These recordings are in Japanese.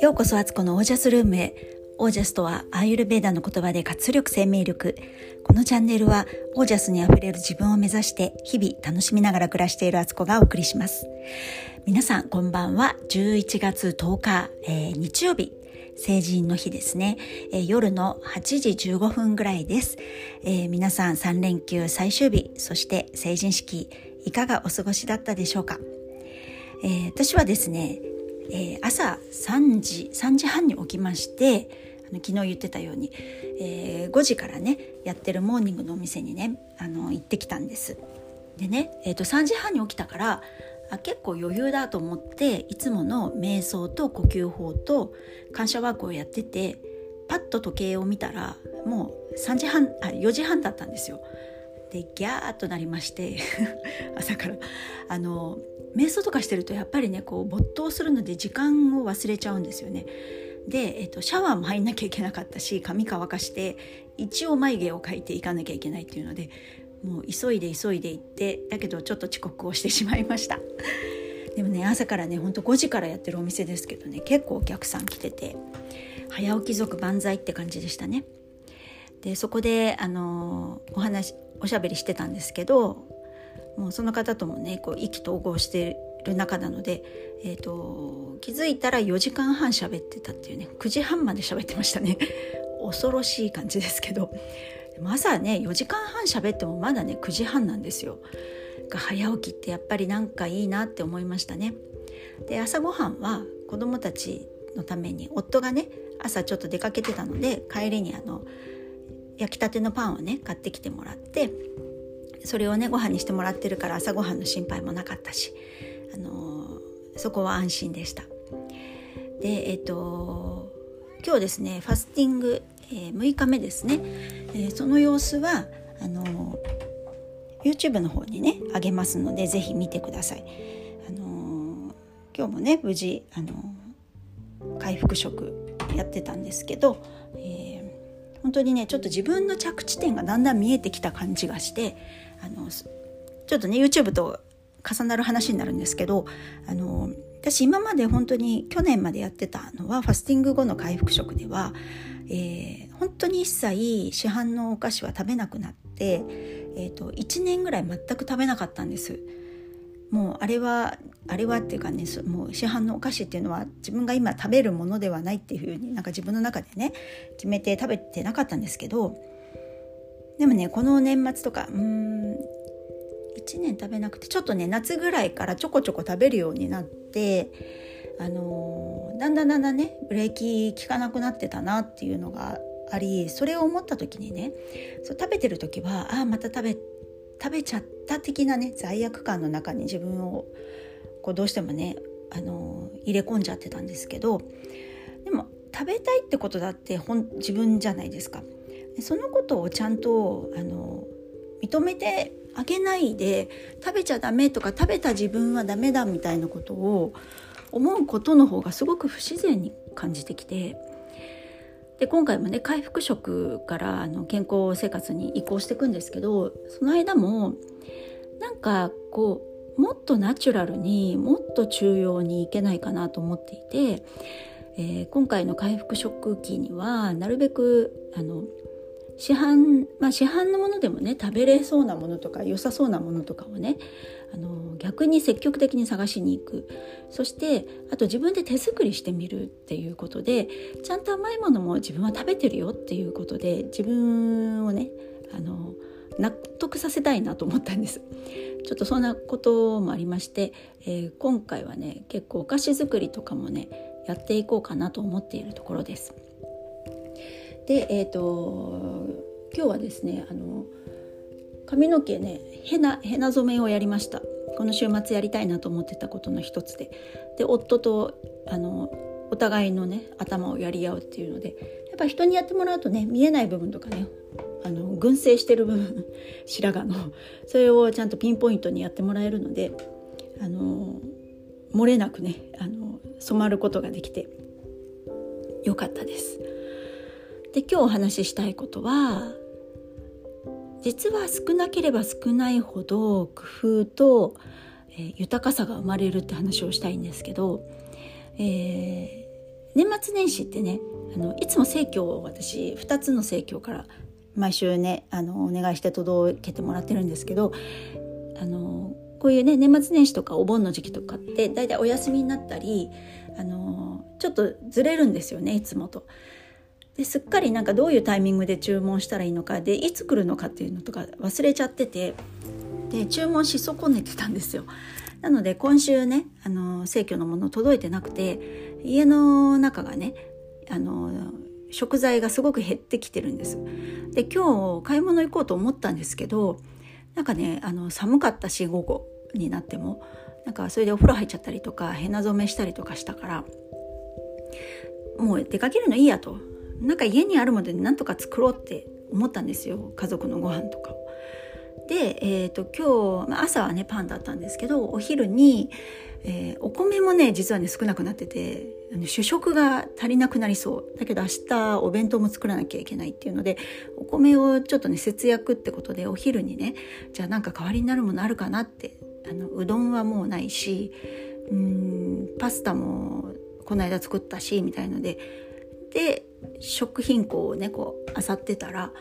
ようこそアツコのオージャスルームへ。オージャスとはアーユルベーダの言葉で活力生命力。このチャンネルはオージャスにあふれる自分を目指して日々楽しみながら暮らしているアツコがお送りします。皆さんこんばんは。11月10日、えー、日曜日。成人の日ですね、えー、夜の8時15分ぐらいです、えー、皆さん3連休最終日そして成人式いかがお過ごしだったでしょうか、えー、私はですね、え朝3時3時半に起きましてあの昨日言ってたように、え5時からねやってるモーニングのお店にねあの行ってきたんですでね、えー、と3時半に起きたからあ結構余裕だと思っていつもの瞑想と呼吸法と感謝ワークをやっててパッと時計を見たらもう3時半あ4時半だったんですよ。でギャーッとなりまして 朝から。あの瞑想とかしてるとやっぱりねこう没頭するので時間を忘れちゃうんですよね。で、えっと、シャワーも入んなきゃいけなかったし髪乾かして一応眉毛を描いていかなきゃいけないっていうのでもう急いで急いで行ってだけどちょっと遅刻をしてしまいました。でもね朝からねほんと5時からやってるお店ですけどね結構お客さん来てて早起き族万歳って感じでしたね。でそこであのお話おしゃべりしてたんですけどもうその方ともねこう意気投合してる中なので、えーと、気づいたら4時間半喋ってたっていうね9時半まで喋ってましたね 恐ろしい感じですけど朝ね4時間半喋ってもまだね9時半なんですよ。早起きってやっぱりなんかいいなって思いましたね。で朝ごはんは子供たちのために夫がね朝ちょっと出かけてたので帰りにあの焼きたてのパンをね買ってきてもらってそれをねご飯にしてもらってるから朝ごはんの心配もなかったし、あのー、そこは安心でした。でえっ、ー、と今日ですねファスティングえー、6日目ですね、えー、その様子はあの YouTube の方にねあげますので是非見てください。あの今日もね無事あの回復食やってたんですけど、本当にねちょっと自分の着地点がだんだん見えてきた感じがしてあのちょっとね YouTube と重なる話になるんですけどあの私今まで本当に去年までやってたのはファスティング後の回復食ではえー、本当に一切市販のお菓子は食べなくなって、えーと、1年ぐらい全く食べなかったんです。もうあれはあれはっていうかねもう市販のお菓子っていうのは自分が今食べるものではないっていうふうになんか自分の中でね決めて食べてなかったんですけどでもねこの年末とかうん1年食べなくてちょっとね夏ぐらいからちょこちょこ食べるようになってあのだんだんだんだんねブレーキ効かなくなってたなっていうのがありそれを思った時にねそう食べてる時はああまた食べ食べちゃった的なね罪悪感の中に自分をこうどうしてもねあの入れ込んじゃってたんですけどでも食べたいってことだって本自分じゃないですか。そのことをちゃんとあの認めてあげないで食べちゃダメとか食べた自分はダメだみたいなことを思うことの方がすごく不自然に感じてきてで今回もね回復食からあの健康生活に移行していくんですけどその間もなんかこうもっとナチュラルにもっと中庸にいけないかなと思っていて、えー、今回の回復食期にはなるべくあの市販まあ市販のものでもね食べれそうなものとか良さそうなものとかをねあの逆に積極的に探しに行く。そしてあと自分で手作りしてみるっていうことでちゃんと甘いものも自分は食べてるよっていうことで自分をねあの納得させたいなと思ったんです。ちょっとそんなこともありまして、えー、今回はね結構お菓子作りとかもねやっていこうかなと思っているところです。でえっ、ー、と今日はですねあの髪の毛ねヘナヘナ染めをやりました。この週末やりたいなと思ってたことの一つでで夫とあのお互いのね頭をやり合うっていうのでやっぱ人にやってもらうとね見えない部分とかねあの群生してる部分 白髪のそれをちゃんとピンポイントにやってもらえるのであの漏れなくねあの染まることができてよかったです。で今日お話ししたいことは実は少なければ少ないほど工夫と、えー、豊かさが生まれるって話をしたいんですけど、えー、年末年始ってねあのいつも生協を私2つの生協から毎週ねあのお願いして届けてもらってるんですけどあのこういうね年末年始とかお盆の時期とかって大体お休みになったりあのちょっとずれるんですよねいつもと。ですっかりなんかどういうタイミングで注文したらいいのかでいつ来るのかっていうのとか忘れちゃっててで注文し損ねてたんですよ。なので今週ねあの生協のもの届いてなくて家の中がねあの食材がすごく減ってきてるんです。で今日買い物行こうと思ったんですけどなんかねあの寒かったし午後になってもなんかそれでお風呂入っちゃったりとかへな染めしたりとかしたからもう出かけるのいいやとなんか家にあるものでなんとか作ろうって思ったんですよ家族のご飯とかを。で、えーと、今日、まあ、朝はねパンだったんですけどお昼に、えー、お米もね実はね少なくなってて主食が足りなくなりそうだけど明日お弁当も作らなきゃいけないっていうのでお米をちょっとね節約ってことでお昼にねじゃあなんか代わりになるものあるかなってあのうどんはもうないしうんパスタもこの間作ったしみたいのでで食品庫をねこう漁ってたら、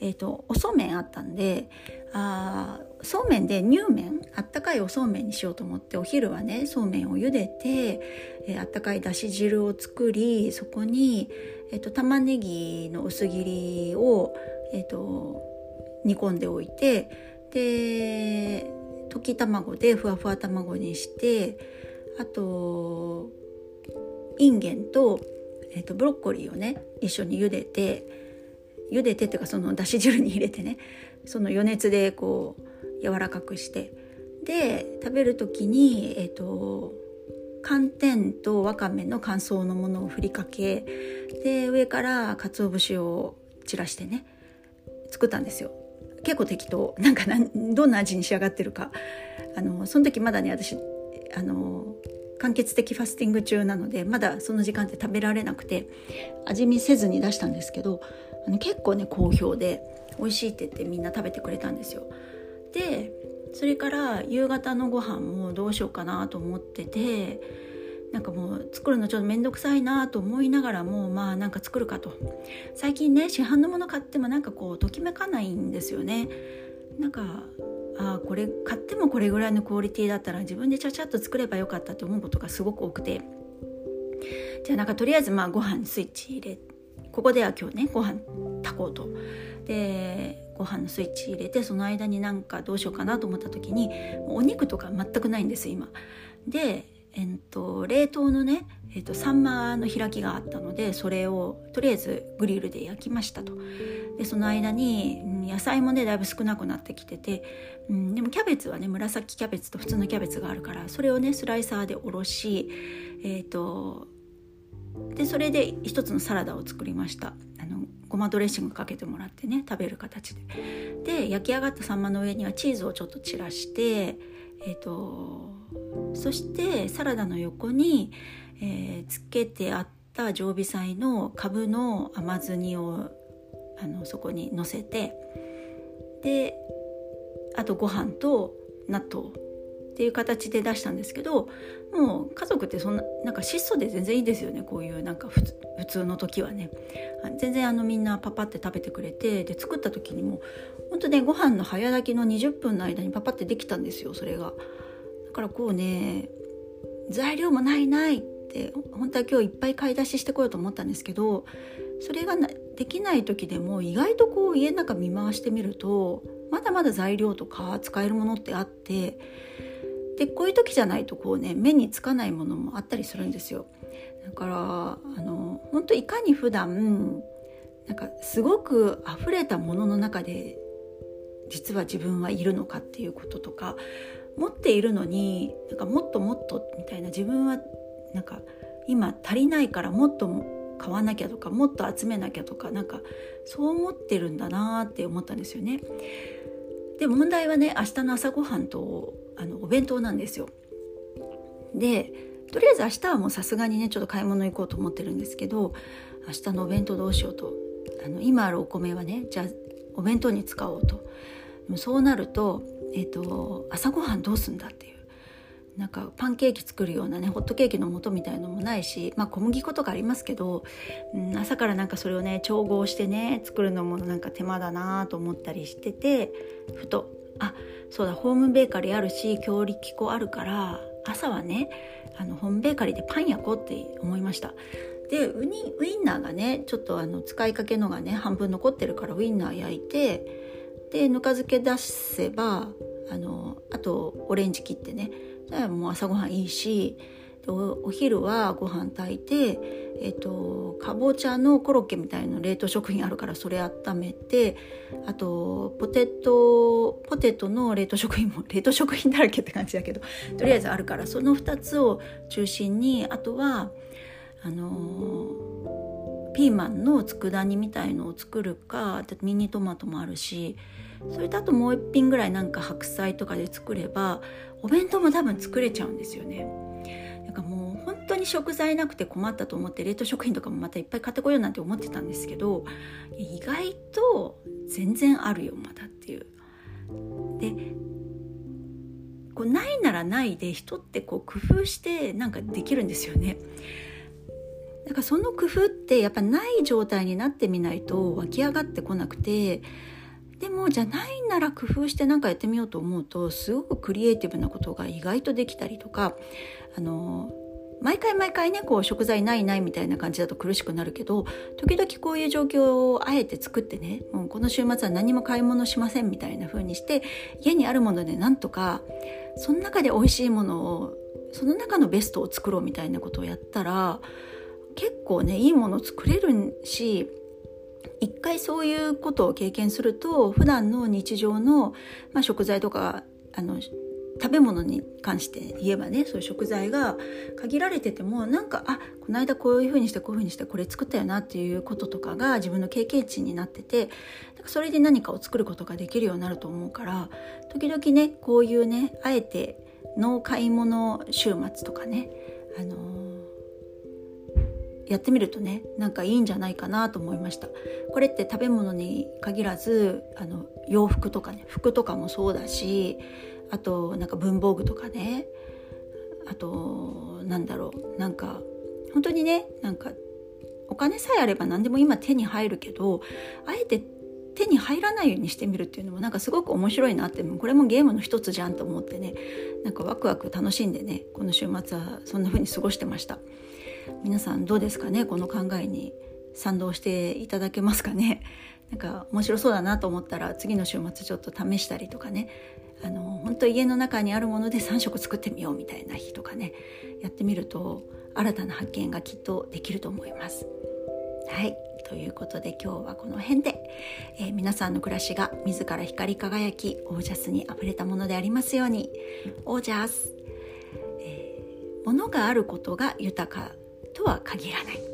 えーとおそうめんあったんであそうめんで乳麺あったかいおそうめんにしようと思ってお昼はねそうめんを茹でて、えー、あったかいだし汁を作りそこに、えーと、玉ねぎの薄切りを、えーと、煮込んでおいてで溶き卵でふわふわ卵にしてあといんげんと,、えーとブロッコリーをね一緒に茹でて茹でてっていうかそのだし汁に入れてねその余熱でこう柔らかくしてで食べる時にえっ、ー、と寒天とわかめの乾燥のものをふりかけで上から鰹節を散らしてね作ったんですよ。結構適当。なんかどんな味に仕上がってるか。あのその時まだね私あの間欠的ファスティング中なのでまだその時間って食べられなくて味見せずに出したんですけどあの結構ね好評で美味しいって言ってみんな食べてくれたんですよ。でそれから夕方のご飯もどうしようかなと思っててなんかもう作るのちょっと面倒くさいなと思いながらもまあなんか作るかと最近ね市販のもの買ってもなんかこうときめかないんですよねなんかあこれ買ってもこれぐらいのクオリティだったら自分でちゃちゃっと作ればよかったと思うことがすごく多くてじゃあなんかとりあえずまあご飯スイッチ入れここでは今日ねご飯炊こうとでご飯のスイッチ入れてその間になんかどうしようかなと思った時にお肉とか全くないんです今。で、えっと、冷凍のね、えっと、サンマの開きがあったのでそれをとりあえずグリルで焼きましたと。でその間に野菜もねだいぶ少なくなってきてて、うん、でもキャベツはね紫キャベツと普通のキャベツがあるからそれをねスライサーでおろしえっ、とでそれで一つのサラダを作りましたあのごまドレッシングかけてもらってね食べる形でで焼き上がったサンマの上にはチーズをちょっと散らしてえっ、ー、とそしてサラダの横に、えー、つけてあった常備菜のかぶの甘酢煮をあのそこにのせてであとご飯と納豆っていう形で出したんですけどもう家族ってそんななんか質素で全然いいですよね。こういうなんか普通の時はね。全然あのみんなパパって食べてくれてで作った時にも本当ねご飯の早炊きの20分の間にパパってできたんですよそれが。だからこうね材料もないないって本当は今日いっぱい買い出ししてこようと思ったんですけどそれができない時でも意外とこう家の中見回してみるとまだまだ材料とか使えるものってあってでこういう時じゃないとこうね目につかないものもあったりするんですよ。だからあの本当いかに普段なんかすごく溢れたものの中で実は自分はいるのかっていうこととか持っているのになんかもっともっとみたいな自分はなんか今足りないからもっと買わなきゃとかもっと集めなきゃとかなんかそう思ってるんだなって思ったんですよね。で問題はね明日の朝ごはんとあのお弁当なんですよ。でとりあえず明日はもうさすがにねちょっと買い物行こうと思ってるんですけど明日のお弁当どうしようとあの今あるお米はねじゃあお弁当に使おうとそうなると,、えーと、朝ごはんどうすんだっていう。なんかパンケーキ作るようなねホットケーキの素みたいのもないし、まあ、小麦粉とかありますけど、うん、朝からなんかそれをね調合してね作るのもなんか手間だなと思ったりしててふとあそうだホームベーカリーあるし強力粉あるから朝はねあのホームベーカリーでパン焼こうって思いました。でウニウインナーがねちょっとあの使いかけのがね半分残ってるからウインナー焼いてでぬか漬け出せばあのあとオレンジ切ってね。もう朝ごはんいいしお昼はご飯炊いて、えっと、かぼちゃのコロッケみたいな冷凍食品あるからそれ温めてあとポテトポテトの冷凍食品も 冷凍食品だらけって感じだけどとりあえずあるからその2つを中心にあとはあのピーマンの佃煮みたいのを作るかミニトマトもあるしそれとあともう一品ぐらいなんか白菜とかで作ればお弁当も多分作れちゃうんですよね。なんかもう本当に食材なくて困ったと思って冷凍食品とかもまたいっぱい買ってこようなんて思ってたんですけど意外と全然あるよまだっていう。でこうないならないで人ってこう工夫してなんかできるんですよね。だからその工夫ってやっぱない状態になってみないと湧き上がってこなくてでもじゃないなら工夫して何かやってみようと思うとすごくクリエイティブなことが意外とできたりとかあの毎回毎回ねこう食材ないないみたいな感じだと苦しくなるけど時々こういう状況をあえて作ってねもうこの週末は何も買い物しませんみたいな風にして家にあるものでなんとかその中で美味しいものをその中のベストを作ろうみたいなことをやったら結構ねいいもの作れるし一回そういうことを経験すると普段の日常の、まあ、食材とかあの食べ物に関して言えばねそういう食材が限られててもなんかあこの間こういうふうにしてこういうふうにしてこれ作ったよなっていうこととかが自分の経験値になっててなんかそれで何かを作ることができるようになると思うから時々ねこういうねあえての買い物週末とかねあのーやってみるとねなんかいいんじゃないかなと思いましたこれって食べ物に限らずあの洋服とかね服とかもそうだしあとなんか文房具とかねあとなんだろうなんか本当にねなんかお金さえあれば何でも今手に入るけどあえて手に入らないようにしてみるっていうのもなんかすごく面白いなってこれもゲームの一つじゃんと思ってねなんかワクワク楽しんでねこの週末はそんな風に過ごしてました。皆さんどうですかね？この考えに賛同していただけますかね？なんか面白そうだなと思ったら次の週末ちょっと試したりとかね。あの本当家の中にあるもので3食作ってみようみたいな日とかね。やってみると新たな発見がきっとできると思います。はい。ということで今日はこの辺で、えー、皆さんの暮らしが自ら光り輝きオージャスにあふれたものでありますように。オージャス、えー、物があることが豊かとは限らない。